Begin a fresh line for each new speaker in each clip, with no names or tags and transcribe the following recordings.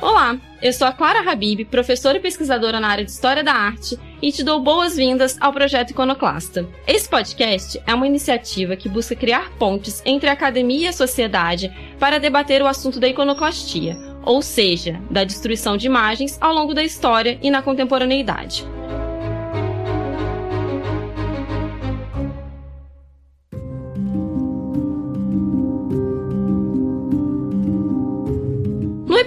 Olá, eu sou a Clara Habib, professora e pesquisadora na área de História da Arte, e te dou boas-vindas ao projeto Iconoclasta. Esse podcast é uma iniciativa que busca criar pontes entre a academia e a sociedade para debater o assunto da iconoclastia, ou seja, da destruição de imagens ao longo da história e na contemporaneidade.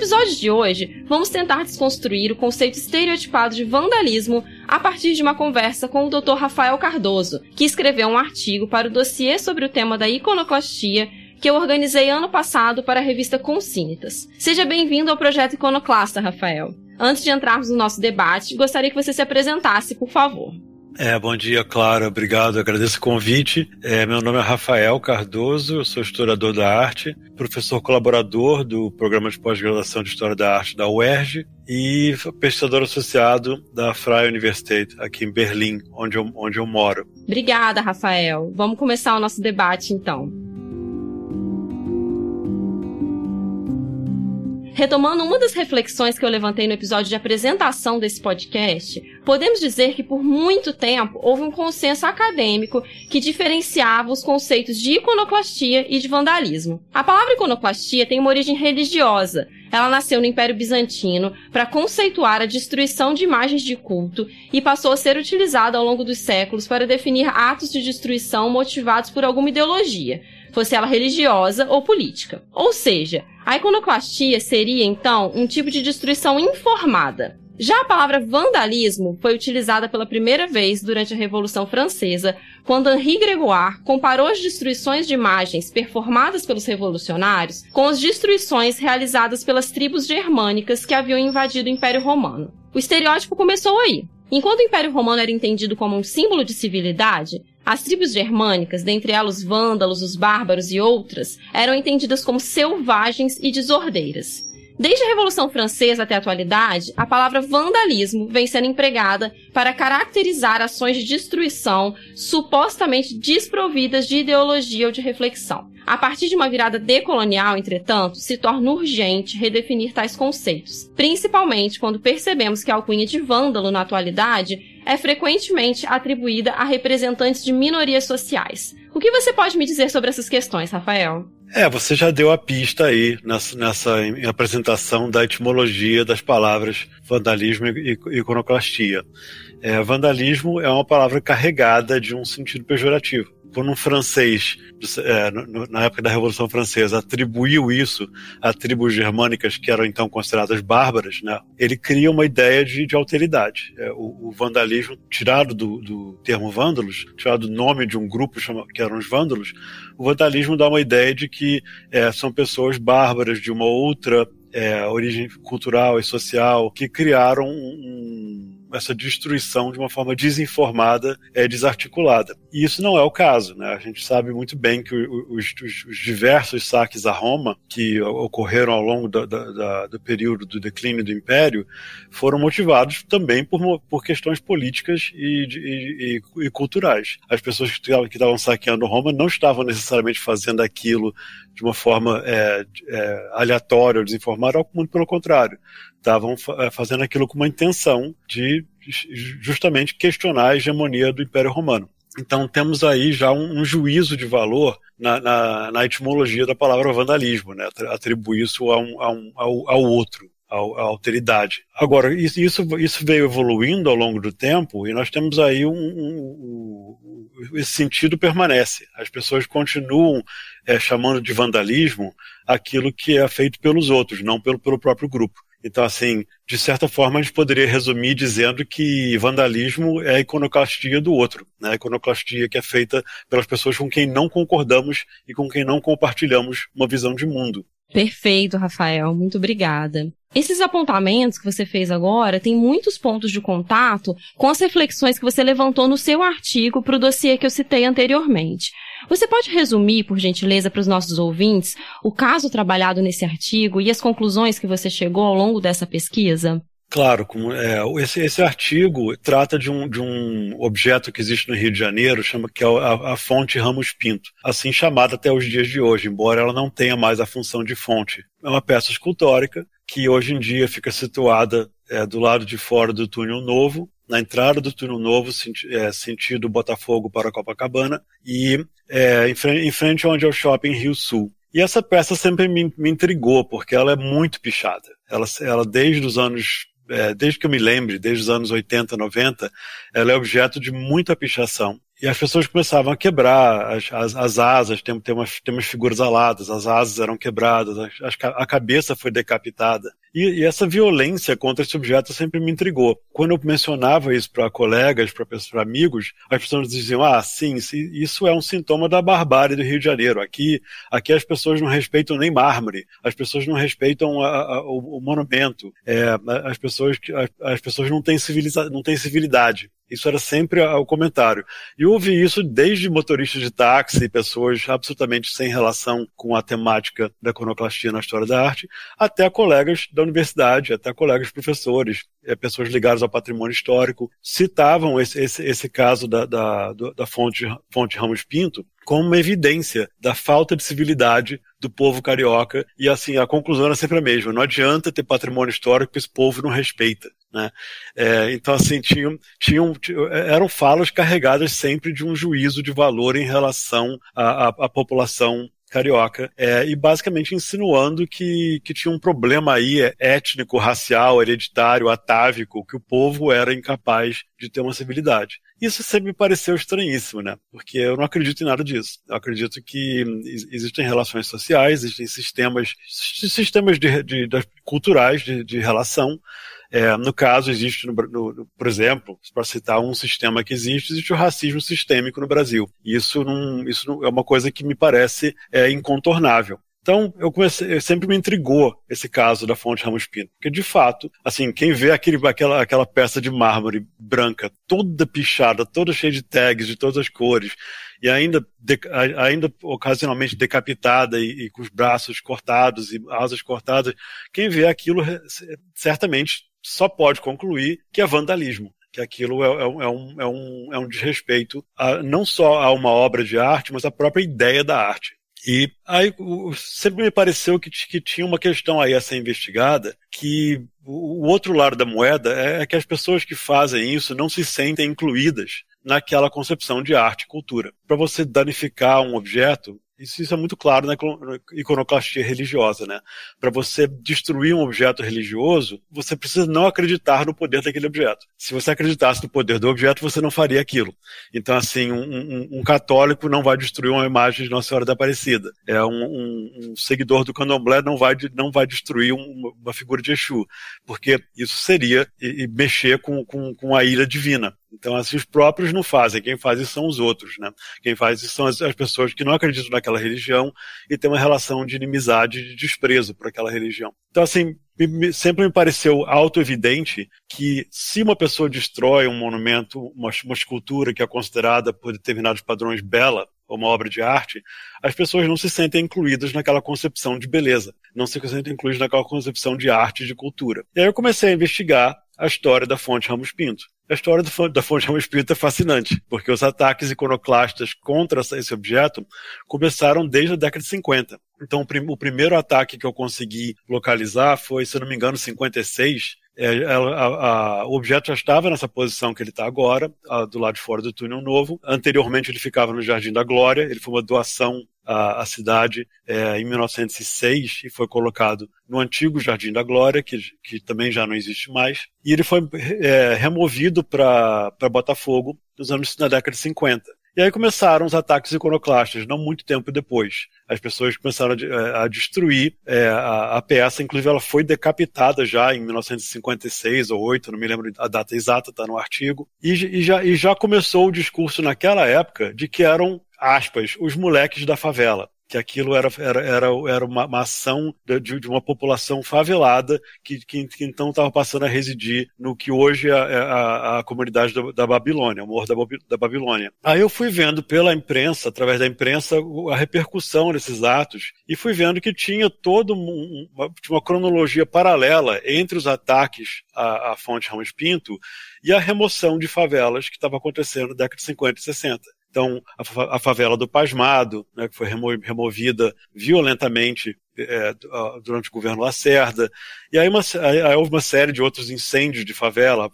Episódio de hoje, vamos tentar desconstruir o conceito estereotipado de vandalismo a partir de uma conversa com o Dr. Rafael Cardoso, que escreveu um artigo para o dossiê sobre o tema da iconoclastia que eu organizei ano passado para a revista Consínitas. Seja bem-vindo ao projeto Iconoclasta, Rafael. Antes de entrarmos no nosso debate, gostaria que você se apresentasse, por favor.
É, bom dia, Clara. Obrigado, agradeço o convite. É, meu nome é Rafael Cardoso, eu sou historiador da arte, professor colaborador do programa de pós-graduação de História da Arte da UERJ e pesquisador associado da Freie Universität aqui em Berlim, onde eu, onde eu moro.
Obrigada, Rafael. Vamos começar o nosso debate então. Retomando uma das reflexões que eu levantei no episódio de apresentação desse podcast, podemos dizer que por muito tempo houve um consenso acadêmico que diferenciava os conceitos de iconoclastia e de vandalismo. A palavra iconoclastia tem uma origem religiosa. Ela nasceu no Império Bizantino para conceituar a destruição de imagens de culto e passou a ser utilizada ao longo dos séculos para definir atos de destruição motivados por alguma ideologia, fosse ela religiosa ou política. Ou seja, a iconoclastia seria, então, um tipo de destruição informada. Já a palavra vandalismo foi utilizada pela primeira vez durante a Revolução Francesa, quando Henri Gregoire comparou as destruições de imagens performadas pelos revolucionários com as destruições realizadas pelas tribos germânicas que haviam invadido o Império Romano. O estereótipo começou aí. Enquanto o Império Romano era entendido como um símbolo de civilidade, as tribos germânicas, dentre elas os vândalos, os bárbaros e outras, eram entendidas como selvagens e desordeiras. Desde a Revolução Francesa até a atualidade, a palavra vandalismo vem sendo empregada para caracterizar ações de destruição supostamente desprovidas de ideologia ou de reflexão. A partir de uma virada decolonial, entretanto, se torna urgente redefinir tais conceitos, principalmente quando percebemos que a alcunha de vândalo na atualidade é frequentemente atribuída a representantes de minorias sociais. O que você pode me dizer sobre essas questões, Rafael?
É, você já deu a pista aí nessa, nessa apresentação da etimologia das palavras vandalismo e iconoclastia. É, vandalismo é uma palavra carregada de um sentido pejorativo quando um francês, é, na época da Revolução Francesa, atribuiu isso a tribos germânicas que eram então consideradas bárbaras, né, ele cria uma ideia de, de alteridade. É, o, o, vandalismo, tirado do, do, termo vândalos, tirado do nome de um grupo chama, que eram os vândalos, o vandalismo dá uma ideia de que é, são pessoas bárbaras de uma outra é, origem cultural e social que criaram um, essa destruição de uma forma desinformada, é, desarticulada. E isso não é o caso. Né? A gente sabe muito bem que os, os, os diversos saques a Roma que ocorreram ao longo da, da, do período do declínio do Império foram motivados também por, por questões políticas e, e, e, e culturais. As pessoas que estavam saqueando Roma não estavam necessariamente fazendo aquilo de uma forma é, é, aleatória ou desinformada, muito pelo contrário estavam eh, fazendo aquilo com uma intenção de justamente questionar a hegemonia do Império Romano. Então temos aí já um, um juízo de valor na, na, na, etimologia da palavra vandalismo, né? atribuir isso a um, a um, ao, ao outro a alteridade. Agora, isso, isso, veio evoluindo ao longo do tempo e nós temos aí um, um, um esse sentido permanece. As pessoas continuam é, chamando de vandalismo aquilo que é feito pelos outros, não pelo, pelo próprio grupo. Então, assim, de certa forma, a gente poderia resumir dizendo que vandalismo é a iconoclastia do outro, né? A iconoclastia que é feita pelas pessoas com quem não concordamos e com quem não compartilhamos uma visão de mundo.
Perfeito, Rafael. Muito obrigada. Esses apontamentos que você fez agora têm muitos pontos de contato com as reflexões que você levantou no seu artigo para o dossiê que eu citei anteriormente. Você pode resumir, por gentileza, para os nossos ouvintes, o caso trabalhado nesse artigo e as conclusões que você chegou ao longo dessa pesquisa?
Claro, é, esse, esse, artigo trata de um, de um objeto que existe no Rio de Janeiro, chama que é a, a, fonte Ramos Pinto, assim chamada até os dias de hoje, embora ela não tenha mais a função de fonte. É uma peça escultórica que hoje em dia fica situada é, do lado de fora do túnel novo, na entrada do túnel novo, senti é, sentido Botafogo para Copacabana, e é, em, frente, em frente onde é o shopping Rio Sul. E essa peça sempre me, me intrigou, porque ela é muito pichada. Ela, ela desde os anos é, desde que eu me lembre, desde os anos 80, 90, ela é objeto de muita pichação. E as pessoas começavam a quebrar as, as, as asas, tem, tem, umas, tem umas figuras aladas, as asas eram quebradas, a, a cabeça foi decapitada. E, e, essa violência contra esse objeto sempre me intrigou. Quando eu mencionava isso para colegas, para amigos, as pessoas diziam: ah, sim, isso é um sintoma da barbárie do Rio de Janeiro. Aqui, aqui as pessoas não respeitam nem mármore, as pessoas não respeitam a, a, o, o, monumento, é, as, pessoas, as, as pessoas não têm, civiliza, não têm civilidade. Isso era sempre o comentário. E eu ouvi isso desde motoristas de táxi, pessoas absolutamente sem relação com a temática da iconoclastia na história da arte, até colegas da universidade, até colegas professores, eh, pessoas ligadas ao patrimônio histórico, citavam esse, esse, esse caso da, da, da fonte, fonte Ramos Pinto como uma evidência da falta de civilidade do povo carioca. E assim, a conclusão era sempre a mesma. Não adianta ter patrimônio histórico que esse povo não respeita. Né? É, então, assim, tinham, tinham, eram falas carregadas sempre de um juízo de valor em relação à, à, à população carioca, é, e basicamente insinuando que, que tinha um problema aí é, étnico, racial, hereditário, atávico, que o povo era incapaz de ter uma civilidade. Isso sempre me pareceu estranhíssimo, né? Porque eu não acredito em nada disso. Eu acredito que existem relações sociais, existem sistemas, sistemas de, de, de culturais de, de relação, é, no caso, existe, no, no, por exemplo, para citar um sistema que existe, existe o racismo sistêmico no Brasil. Isso, não, isso não, é uma coisa que me parece é, incontornável. Então, eu comecei, sempre me intrigou esse caso da fonte Ramos Pinto, porque de fato, assim, quem vê aquele, aquela, aquela peça de mármore branca, toda pichada, toda cheia de tags de todas as cores, e ainda, de, ainda ocasionalmente decapitada e, e, com os braços cortados e asas cortadas, quem vê aquilo certamente só pode concluir que é vandalismo que aquilo é, é, é, um, é, um, é um desrespeito a, não só a uma obra de arte, mas à própria ideia da arte. E aí sempre me pareceu que, que tinha uma questão aí a ser investigada, que o outro lado da moeda é, é que as pessoas que fazem isso não se sentem incluídas naquela concepção de arte e cultura. Para você danificar um objeto, isso, isso é muito claro na iconoclastia religiosa, né? Para você destruir um objeto religioso, você precisa não acreditar no poder daquele objeto. Se você acreditasse no poder do objeto, você não faria aquilo. Então, assim, um, um, um católico não vai destruir uma imagem de Nossa Senhora da Aparecida. É um, um seguidor do candomblé não vai, não vai destruir uma figura de Exu, porque isso seria e, e mexer com, com, com a ira divina. Então, assim, os próprios não fazem, quem faz isso são os outros, né? Quem faz isso são as, as pessoas que não acreditam naquela religião e têm uma relação de inimizade, de desprezo por aquela religião. Então, assim, sempre me pareceu auto-evidente que se uma pessoa destrói um monumento, uma, uma escultura que é considerada por determinados padrões bela, ou uma obra de arte, as pessoas não se sentem incluídas naquela concepção de beleza, não se sentem incluídas naquela concepção de arte e de cultura. E aí eu comecei a investigar a história da fonte Ramos Pinto. A história da fonte Pinto é fascinante, porque os ataques iconoclastas contra esse objeto começaram desde a década de 50. Então, o primeiro ataque que eu consegui localizar foi, se não me engano, 56, é, a, a, o objeto já estava nessa posição que ele está agora, a, do lado de fora do túnel novo. Anteriormente ele ficava no Jardim da Glória, ele foi uma doação à, à cidade é, em 1906 e foi colocado no antigo Jardim da Glória, que, que também já não existe mais. E ele foi é, removido para Botafogo nos anos, na década de 50. E aí começaram os ataques iconoclastas, não muito tempo depois. As pessoas começaram a, a destruir é, a, a, peça, inclusive ela foi decapitada já em 1956 ou 8, não me lembro a data exata, está no artigo. E, e, já, e já começou o discurso naquela época de que eram, aspas, os moleques da favela que aquilo era, era, era, era uma, uma ação de, de, uma população favelada que, que, que então estava passando a residir no que hoje é, é a, a, comunidade da, da, Babilônia, o morro da, da Babilônia. Aí eu fui vendo pela imprensa, através da imprensa, a repercussão desses atos e fui vendo que tinha todo um, uma, uma cronologia paralela entre os ataques à, à fonte Ramos Pinto e a remoção de favelas que estava acontecendo na década de 50 e 60. Então, a, favela do Pasmado, né, que foi removida violentamente é, durante o governo Lacerda. E aí, uma, aí, houve uma série de outros incêndios de favela,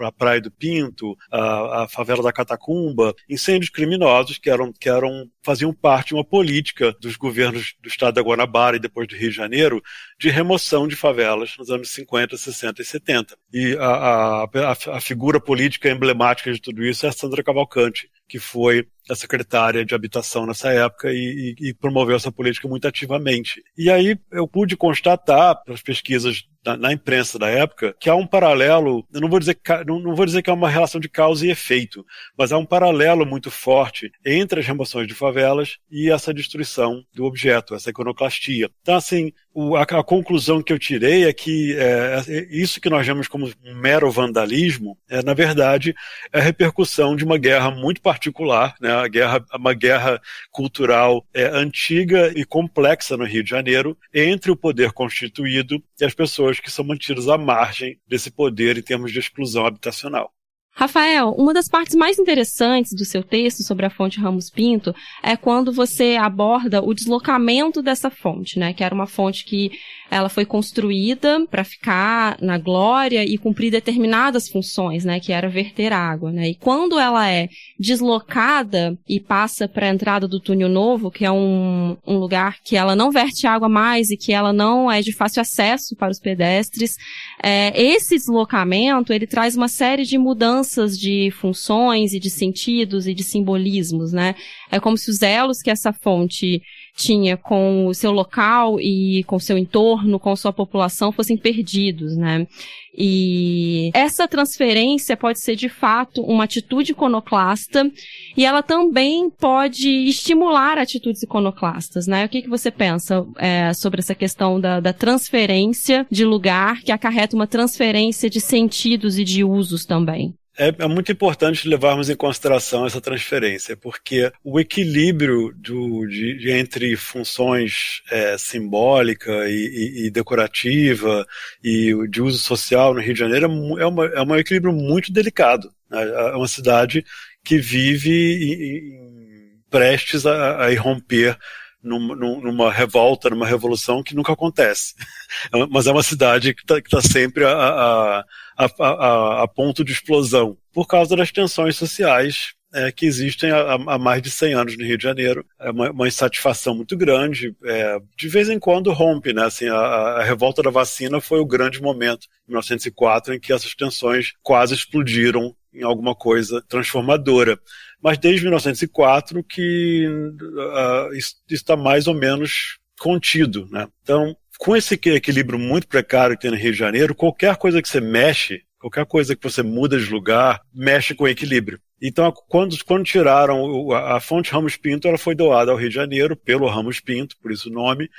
a Praia do Pinto, a, a, favela da Catacumba, incêndios criminosos que eram, que eram faziam parte de uma política dos governos do estado da Guanabara e depois do Rio de Janeiro de remoção de favelas nos anos 50, 60 e 70. E a, a, a figura política emblemática de tudo isso é a Sandra Cavalcante, que foi a secretária de habitação nessa época e, e, e, promoveu essa política muito ativamente. E aí eu pude constatar, pelas pesquisas na, na, imprensa da época, que há um paralelo, eu não vou, dizer, não, não vou dizer que é uma relação de causa e efeito, mas há um paralelo muito forte entre as remoções de favelas e essa destruição do objeto, essa iconoclastia. Então, assim, o, a, a, conclusão que eu tirei é que é, é, isso que nós vemos como mero vandalismo é, na verdade, é a repercussão de uma guerra muito particular, né, a guerra, uma guerra cultural é, antiga e complexa no Rio de Janeiro entre o poder constituído e as pessoas que são mantidas à margem desse poder em termos de exclusão habitacional.
Rafael, uma das partes mais interessantes do seu texto sobre a fonte Ramos Pinto é quando você aborda o deslocamento dessa fonte, né? Que era uma fonte que ela foi construída para ficar na glória e cumprir determinadas funções, né? Que era verter água, né? E quando ela é deslocada e passa para a entrada do túnel novo, que é um, um lugar que ela não verte água mais e que ela não é de fácil acesso para os pedestres, é, esse deslocamento ele traz uma série de mudanças de funções e de sentidos e de simbolismos, né? É como se os elos que essa fonte tinha com o seu local e com o seu entorno, com sua população, fossem perdidos, né? E essa transferência pode ser de fato uma atitude iconoclasta e ela também pode estimular atitudes iconoclastas, né? O que, que você pensa é, sobre essa questão da, da transferência de lugar que acarreta uma transferência de sentidos e de usos também?
É, é, muito importante levarmos em consideração essa transferência, porque o equilíbrio do, de, de entre funções é, simbólica e, e, e, decorativa e de uso social no Rio de Janeiro é, uma, é um equilíbrio muito delicado. Né? É uma cidade que vive em, em, prestes a, a irromper numa, numa, revolta, numa revolução que nunca acontece. É Mas é uma cidade que está tá sempre a, a a, a, a ponto de explosão, por causa das tensões sociais é, que existem há, há, mais de 100 anos no Rio de Janeiro. É uma, uma insatisfação muito grande. É, de vez em quando rompe, né? Assim, a, a, revolta da vacina foi o grande momento, em 1904, em que essas tensões quase explodiram em alguma coisa transformadora. Mas desde 1904 que uh, isso está mais ou menos contido, né? Então, com esse equilíbrio muito precário que tem no Rio de Janeiro, qualquer coisa que você mexe, qualquer coisa que você muda de lugar, mexe com o equilíbrio. Então, quando, quando tiraram a, fonte Ramos Pinto, ela foi doada ao Rio de Janeiro pelo Ramos Pinto, por isso o nome,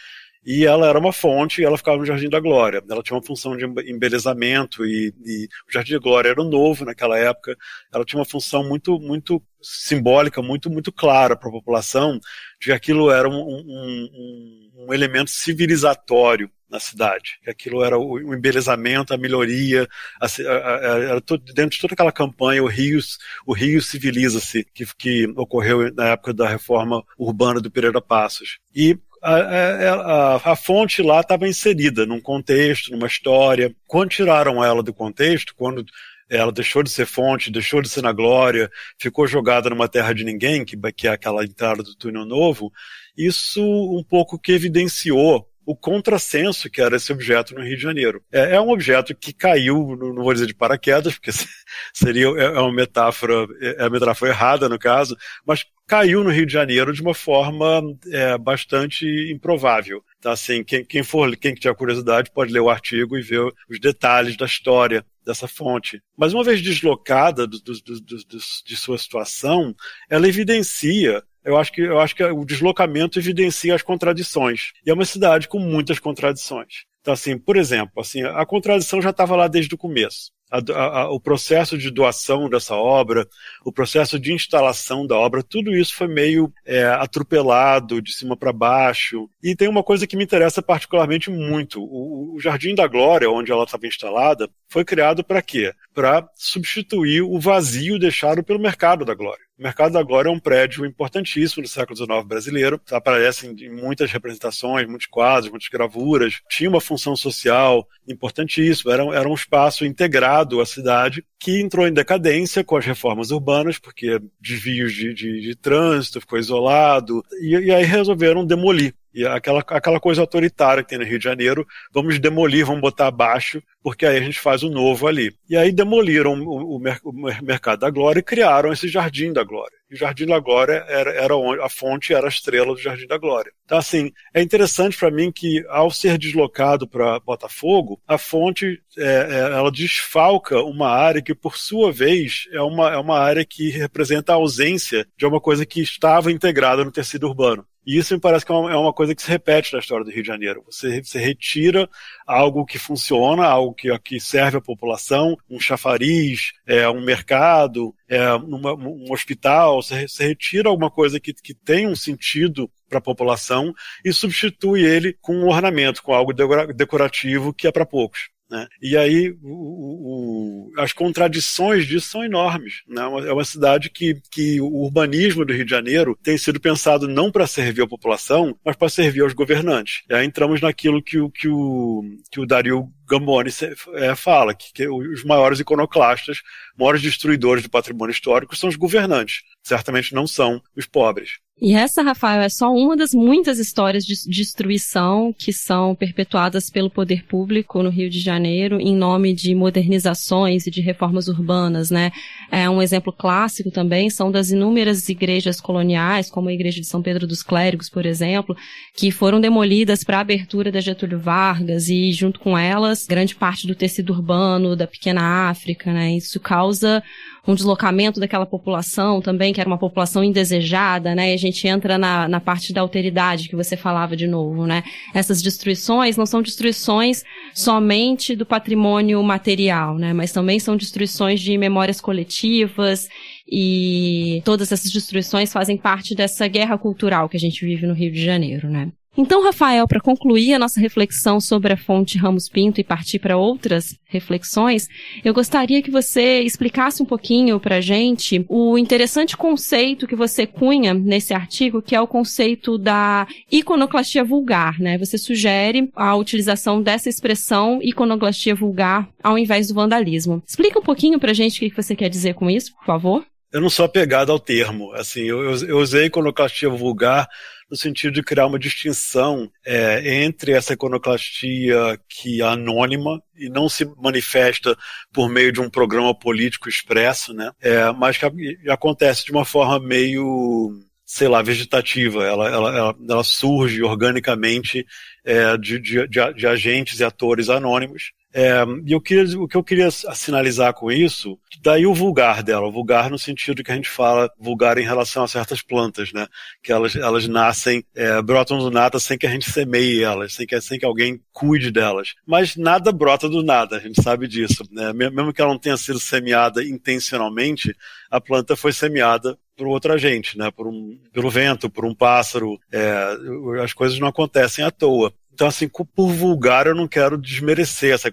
e ela era uma fonte e ela ficava no Jardim da Glória. Ela tinha uma função de embelezamento e, e o Jardim da Glória era novo naquela época. Ela tinha uma função muito, muito simbólica, muito, muito clara para a população de que aquilo era um, um, um, elemento civilizatório na cidade, que aquilo era o, embelezamento, a melhoria, era dentro de toda aquela campanha, o Rio, o Rio civiliza-se, que, que ocorreu na época da reforma urbana do Pereira Passos. E a, a, a, fonte lá estava inserida num contexto, numa história. Quando tiraram ela do contexto, quando ela deixou de ser fonte, deixou de ser na glória, ficou jogada numa terra de ninguém, que, que é aquela entrada do túnel novo, isso um pouco que evidenciou o contrassenso que era esse objeto no Rio de Janeiro. É, é, um objeto que caiu, não vou dizer de paraquedas, porque seria é, é uma metáfora, é a metáfora errada no caso, mas caiu no Rio de Janeiro de uma forma é, bastante improvável. Tá, assim, quem, quem for, quem tiver curiosidade pode ler o artigo e ver os detalhes da história dessa fonte. Mas uma vez deslocada do, do, do, de sua situação, ela evidencia eu acho que eu acho que o deslocamento evidencia as contradições. E é uma cidade com muitas contradições. Então, assim, por exemplo, assim, a contradição já estava lá desde o começo. A, a, o processo de doação dessa obra, o processo de instalação da obra, tudo isso foi meio é, atropelado de cima para baixo. E tem uma coisa que me interessa particularmente muito: o, o Jardim da Glória, onde ela estava instalada, foi criado para quê? Para substituir o vazio deixado pelo mercado da Glória. O Mercado da Glória é um prédio importantíssimo do século XIX brasileiro, aparece em muitas representações, muitos quadros, muitas gravuras, tinha uma função social importantíssima, era, era um espaço integrado à cidade que entrou em decadência com as reformas urbanas, porque desvios de, de, de trânsito, ficou isolado, e, e aí resolveram demolir e aquela, aquela coisa autoritária que tem no Rio de Janeiro, vamos demolir, vamos botar abaixo, porque aí a gente faz o novo ali. E aí demoliram o, o, o mercado da glória e criaram esse Jardim da Glória. E o Jardim da Glória era, era onde, a fonte era a estrela do Jardim da Glória. Então, assim, é interessante para mim que, ao ser deslocado para Botafogo, a fonte é, é, ela desfalca uma área que, por sua vez, é uma, é uma área que representa a ausência de uma coisa que estava integrada no tecido urbano. E isso me parece que é uma, é uma, coisa que se repete na história do Rio de Janeiro. Você, você retira algo que funciona, algo que, que serve à população, um chafariz, é, um mercado, é, uma, um hospital, você, você retira alguma coisa que, que tem um sentido para a população e substitui ele com um ornamento, com algo decorativo que é para poucos. Né? E aí o, o, as contradições disso são enormes. Né? É uma cidade que, que o urbanismo do Rio de Janeiro tem sido pensado não para servir a população, mas para servir aos governantes. E aí entramos naquilo que o, que o, que o Dario Gamboni é, fala, que, que, os maiores iconoclastas, maiores destruidores do patrimônio histórico são os governantes. Certamente não são os pobres.
E essa, Rafael, é só uma das muitas histórias de destruição que são perpetuadas pelo poder público no Rio de Janeiro em nome de modernizações e de reformas urbanas, né? É um exemplo clássico também são das inúmeras igrejas coloniais, como a igreja de São Pedro dos Clérigos, por exemplo, que foram demolidas para a abertura da Getúlio Vargas e junto com elas grande parte do tecido urbano da pequena África, né? Isso causa um deslocamento daquela população também, que era uma população indesejada, né? E a gente entra na, na parte da alteridade que você falava de novo, né? Essas destruições não são destruições somente do patrimônio material, né? Mas também são destruições de memórias coletivas e todas essas destruições fazem parte dessa guerra cultural que a gente vive no Rio de Janeiro, né? Então, Rafael, para concluir a nossa reflexão sobre a fonte Ramos Pinto e partir para outras reflexões, eu gostaria que você explicasse um pouquinho para a gente o interessante conceito que você cunha nesse artigo, que é o conceito da iconoclastia vulgar, né? Você sugere a utilização dessa expressão iconoclastia vulgar ao invés do vandalismo. Explica um pouquinho para a gente o que você quer dizer com isso, por favor.
Eu não sou apegado ao termo. Assim, eu, eu usei iconoclastia vulgar no sentido de criar uma distinção é, entre essa iconoclastia que é anônima e não se manifesta por meio de um programa político expresso, né? É, mas que acontece de uma forma meio sei lá, vegetativa, ela, ela, ela, ela surge organicamente é, de, de, de, agentes e atores anônimos é, e eu queria, o que eu queria sinalizar com isso, daí o vulgar dela, o vulgar no sentido que a gente fala vulgar em relação a certas plantas, né? Que elas, elas nascem, é, brotam do nada sem que a gente semeie elas, sem que, sem que alguém cuide delas. Mas nada brota do nada, a gente sabe disso, né? Mesmo que ela não tenha sido semeada intencionalmente, a planta foi semeada por outro agente, né? Por um, pelo vento, por um pássaro. É, as coisas não acontecem à toa. Então, assim, por vulgar, eu não quero desmerecer essa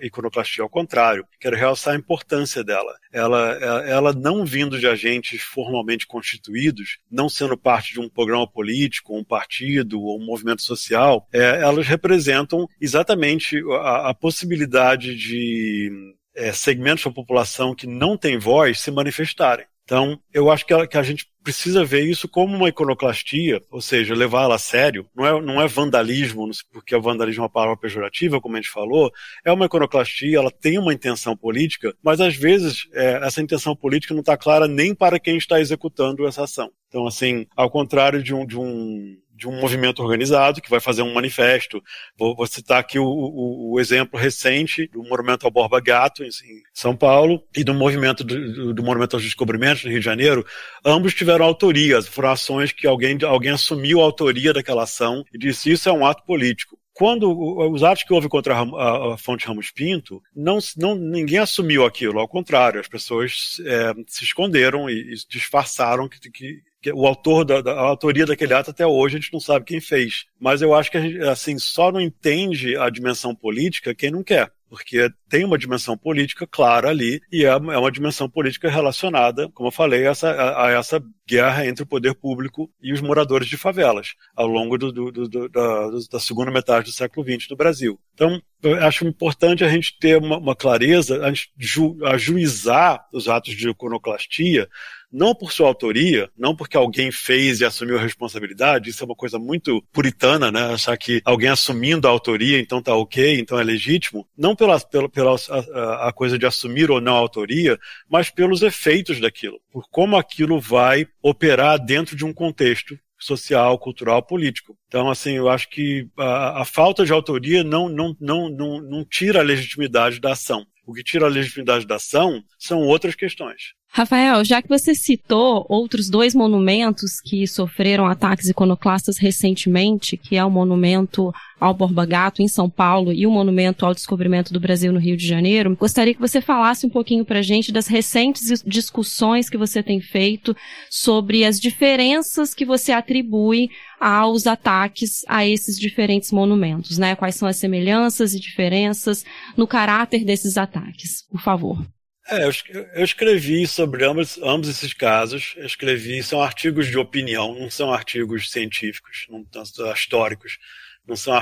iconoclastia, ao contrário, quero realçar a importância dela. Ela, ela não vindo de agentes formalmente constituídos, não sendo parte de um programa político, um partido ou um movimento social, é, elas representam exatamente a, a possibilidade de é, segmentos da população que não têm voz se manifestarem. Então, eu acho que a, que a, gente precisa ver isso como uma iconoclastia, ou seja, levá-la a sério. Não é, não é vandalismo, porque o vandalismo é uma palavra pejorativa, como a gente falou. É uma iconoclastia, ela tem uma intenção política, mas às vezes é, essa intenção política não está clara nem para quem está executando essa ação. Então, assim, ao contrário de um, de um de um movimento organizado que vai fazer um manifesto. Vou, vou citar aqui o, o, o, exemplo recente do Movimento ao Borba Gato, em, em São Paulo, e do movimento do, do, Movimento aos Descobrimentos, no Rio de Janeiro. Ambos tiveram autoria, foram ações que alguém, alguém assumiu a autoria daquela ação e disse isso é um ato político quando os atos que houve contra a, Fonte Ramos Pinto, não, não, ninguém assumiu aquilo, ao contrário, as pessoas é, se esconderam e, e disfarçaram que, que, o autor da, da autoria daquele ato até hoje a gente não sabe quem fez. Mas eu acho que gente, assim, só não entende a dimensão política quem não quer. porque tem uma dimensão política clara ali e é, é uma dimensão política relacionada, como eu falei, a essa, a, essa guerra entre o poder público e os moradores de favelas ao longo do, do, do, da, da, segunda metade do século XX no Brasil. Então, acho importante a gente ter uma, uma clareza, a gente ju, ajuizar os atos de iconoclastia não por sua autoria, não porque alguém fez e assumiu a responsabilidade, isso é uma coisa muito puritana, né? Achar que alguém assumindo a autoria, então tá ok, então é legítimo, não pela, pela, pela a, a coisa de assumir ou não a autoria, mas pelos efeitos daquilo, por como aquilo vai operar dentro de um contexto social, cultural, político. Então, assim, eu acho que a, a falta de autoria não, não, não, não, não tira a legitimidade da ação. O que tira a legitimidade da ação são outras questões.
Rafael, já que você citou outros dois monumentos que sofreram ataques iconoclastas recentemente, que é o monumento ao Borba Gato em São Paulo e o monumento ao descobrimento do Brasil no Rio de Janeiro, gostaria que você falasse um pouquinho para gente das recentes discussões que você tem feito sobre as diferenças que você atribui aos ataques a esses diferentes monumentos, né? Quais são as semelhanças e diferenças no caráter desses ataques, por favor.
É, eu escrevi sobre ambos, ambos esses casos. Eu escrevi, são artigos de opinião, não são artigos científicos, não são históricos, não são,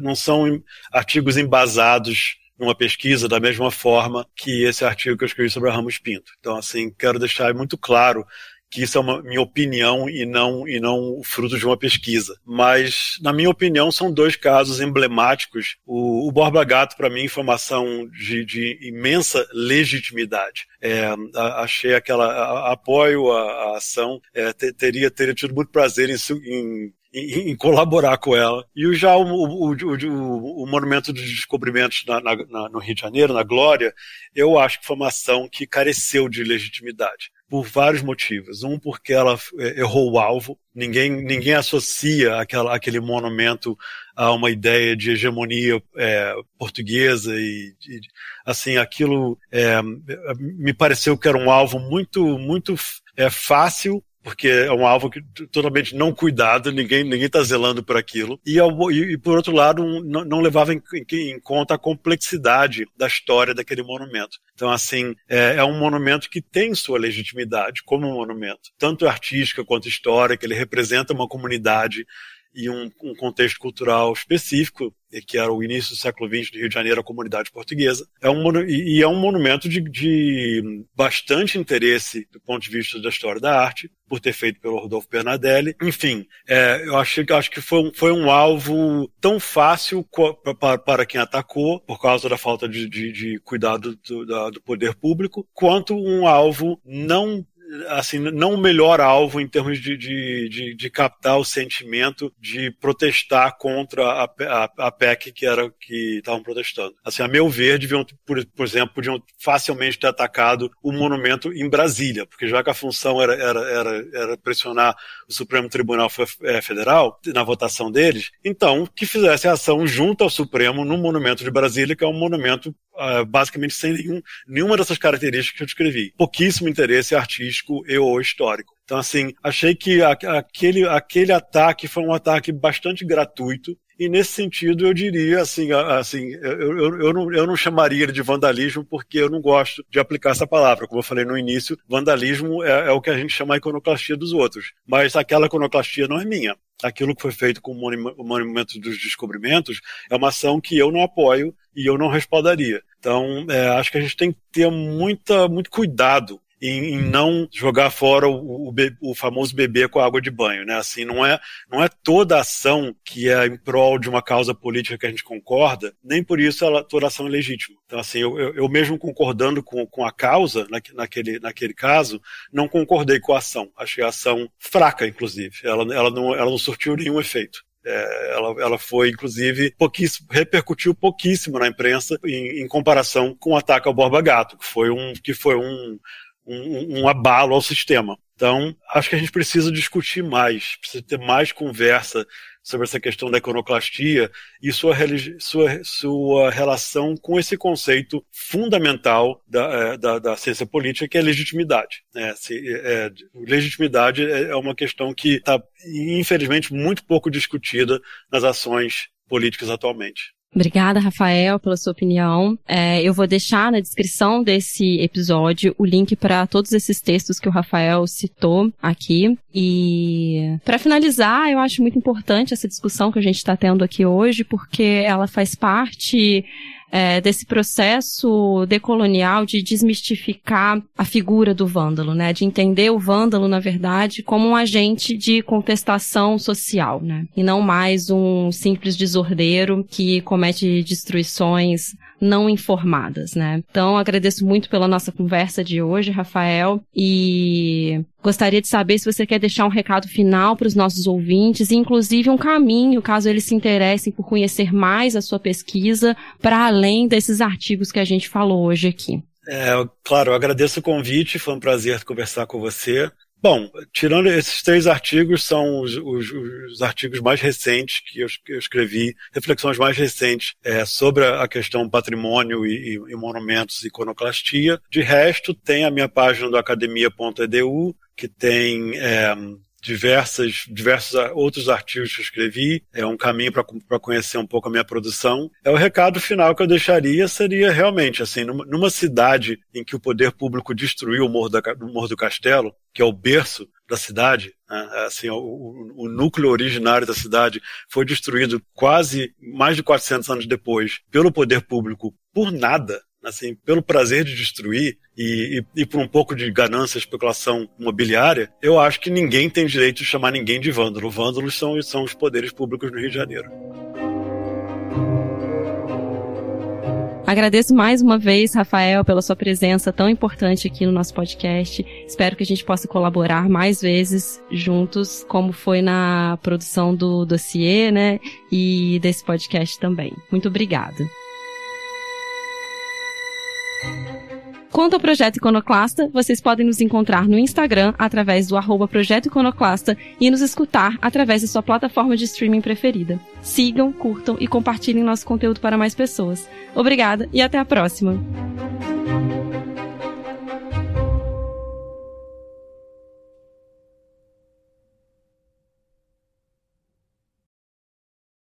não são artigos embasados numa pesquisa da mesma forma que esse artigo que eu escrevi sobre a Ramos Pinto. Então, assim, quero deixar muito claro que isso é uma minha opinião e não e não fruto de uma pesquisa. Mas, na minha opinião, são dois casos emblemáticos. O, o Borba Gato, para mim, foi uma ação de, de imensa legitimidade. É, achei aquela. A, apoio a, a ação, é, te, teria, teria tido muito prazer em, em em, em, colaborar com ela. E já o, o, o, o Monumento dos Descobrimentos na, na, no Rio de Janeiro, na Glória, eu acho que foi uma ação que careceu de legitimidade por vários motivos. Um, porque ela é, errou o alvo. Ninguém, ninguém associa aquela, aquele monumento a uma ideia de hegemonia é, portuguesa e, e, assim aquilo é, me pareceu que era um alvo muito muito é, fácil porque é um alvo que, totalmente não cuidado, ninguém ninguém está zelando por aquilo. E, e, por outro lado, um, não, não, levava em, em, conta a complexidade da história daquele monumento. Então, assim, é, é, um monumento que tem sua legitimidade como um monumento, tanto artística quanto histórica. Ele representa uma comunidade e um, um, contexto cultural específico, que era o início do século XX do Rio de Janeiro, a comunidade portuguesa. É um, e é um monumento de, de, bastante interesse do ponto de vista da história da arte, por ter feito pelo Rodolfo Bernadelli. Enfim, é, eu acho, acho que foi um, foi um alvo tão fácil para, para quem atacou, por causa da falta de, de, de cuidado do, da, do poder público, quanto um alvo não assim, não o melhor alvo em termos de, de, de, de captar o sentimento de protestar contra a, a, a PEC que era que estavam protestando. Assim, a meu ver, deviam, por, por exemplo, podiam facilmente ter atacado o monumento em Brasília, porque já que a função era, era, era, era pressionar o Supremo Tribunal é, Federal na votação deles, então que fizesse ação junto ao Supremo no monumento de Brasília, que é um monumento uh, basicamente sem nenhum, nenhuma dessas características que eu descrevi. Pouquíssimo interesse artístico e ou histórico. Então, assim, achei que a, aquele, aquele ataque foi um ataque bastante gratuito, e nesse sentido, eu diria assim, assim eu, eu, eu, não, eu não chamaria ele de vandalismo porque eu não gosto de aplicar essa palavra. Como eu falei no início, vandalismo é, é o que a gente chama de iconoclastia dos outros. Mas aquela iconoclastia não é minha aquilo que foi feito com o Monumento dos Descobrimentos é uma ação que eu não apoio e eu não respaldaria. Então, é, acho que a gente tem que ter muita, muito cuidado em, em não jogar fora o, o, o, famoso bebê com a água de banho, né? Assim, não é, não é toda ação que é em prol de uma causa política que a gente concorda, nem por isso ela, toda ação é legítima. Então, assim, eu, eu, eu mesmo concordando com, com a causa, na, naquele, naquele caso, não concordei com a ação. Achei a ação fraca, inclusive. Ela, ela, não, ela não surtiu nenhum efeito. É, ela, ela foi, inclusive, pouquíssimo, repercutiu pouquíssimo na imprensa em, em, comparação com o ataque ao Borba Gato, que foi um, que foi um, um, um abalo ao sistema. Então, acho que a gente precisa discutir mais, precisa ter mais conversa sobre essa questão da iconoclastia e sua, sua, sua relação com esse conceito fundamental da, é, da, da ciência política, que é legitimidade. É, se, é, legitimidade é, é uma questão que está, infelizmente, muito pouco discutida nas ações políticas atualmente.
Obrigada, Rafael, pela sua opinião. É, eu vou deixar na descrição desse episódio o link para todos esses textos que o Rafael citou aqui. E para finalizar, eu acho muito importante essa discussão que a gente está tendo aqui hoje, porque ela faz parte é, desse processo decolonial de desmistificar a figura do vândalo, né? De entender o vândalo, na verdade, como um agente de contestação social, né? E não mais um simples desordeiro que comete destruições não informadas, né? Então, agradeço muito pela nossa conversa de hoje, Rafael, e gostaria de saber se você quer deixar um recado final para os nossos ouvintes, e inclusive um caminho, caso eles se interessem por conhecer mais a sua pesquisa, para além desses artigos que a gente falou hoje aqui.
É, claro, eu agradeço o convite, foi um prazer conversar com você. Bom, tirando esses três artigos, são os, os, os artigos mais recentes que eu, eu, escrevi, reflexões mais recentes é, sobre a questão patrimônio e, e, e monumentos e iconoclastia. De resto, tem a minha página do academia.edu, que tem é, diversas, diversos outros artigos que eu escrevi, é um caminho para conhecer um pouco a minha produção. É o recado final que eu deixaria seria realmente assim, numa, numa cidade em que o poder público destruiu o Morro, da, o Morro do Castelo, que é o berço da cidade, né? assim, o, o, núcleo originário da cidade foi destruído quase mais de 400 anos depois pelo poder público por nada, assim, pelo prazer de destruir e, e, e, por um pouco de ganância, especulação imobiliária, eu acho que ninguém tem direito de chamar ninguém de vândalo. Vândalos são, são os poderes públicos no Rio de Janeiro.
Agradeço mais uma vez, Rafael, pela sua presença tão importante aqui no nosso podcast. Espero que a gente possa colaborar mais vezes juntos, como foi na produção do dossiê, né? E desse podcast também. Muito obrigada. Quanto ao Projeto Iconoclasta, vocês podem nos encontrar no Instagram através do arroba Projeto Iconoclasta e nos escutar através da sua plataforma de streaming preferida. Sigam, curtam e compartilhem nosso conteúdo para mais pessoas. Obrigada e até a próxima!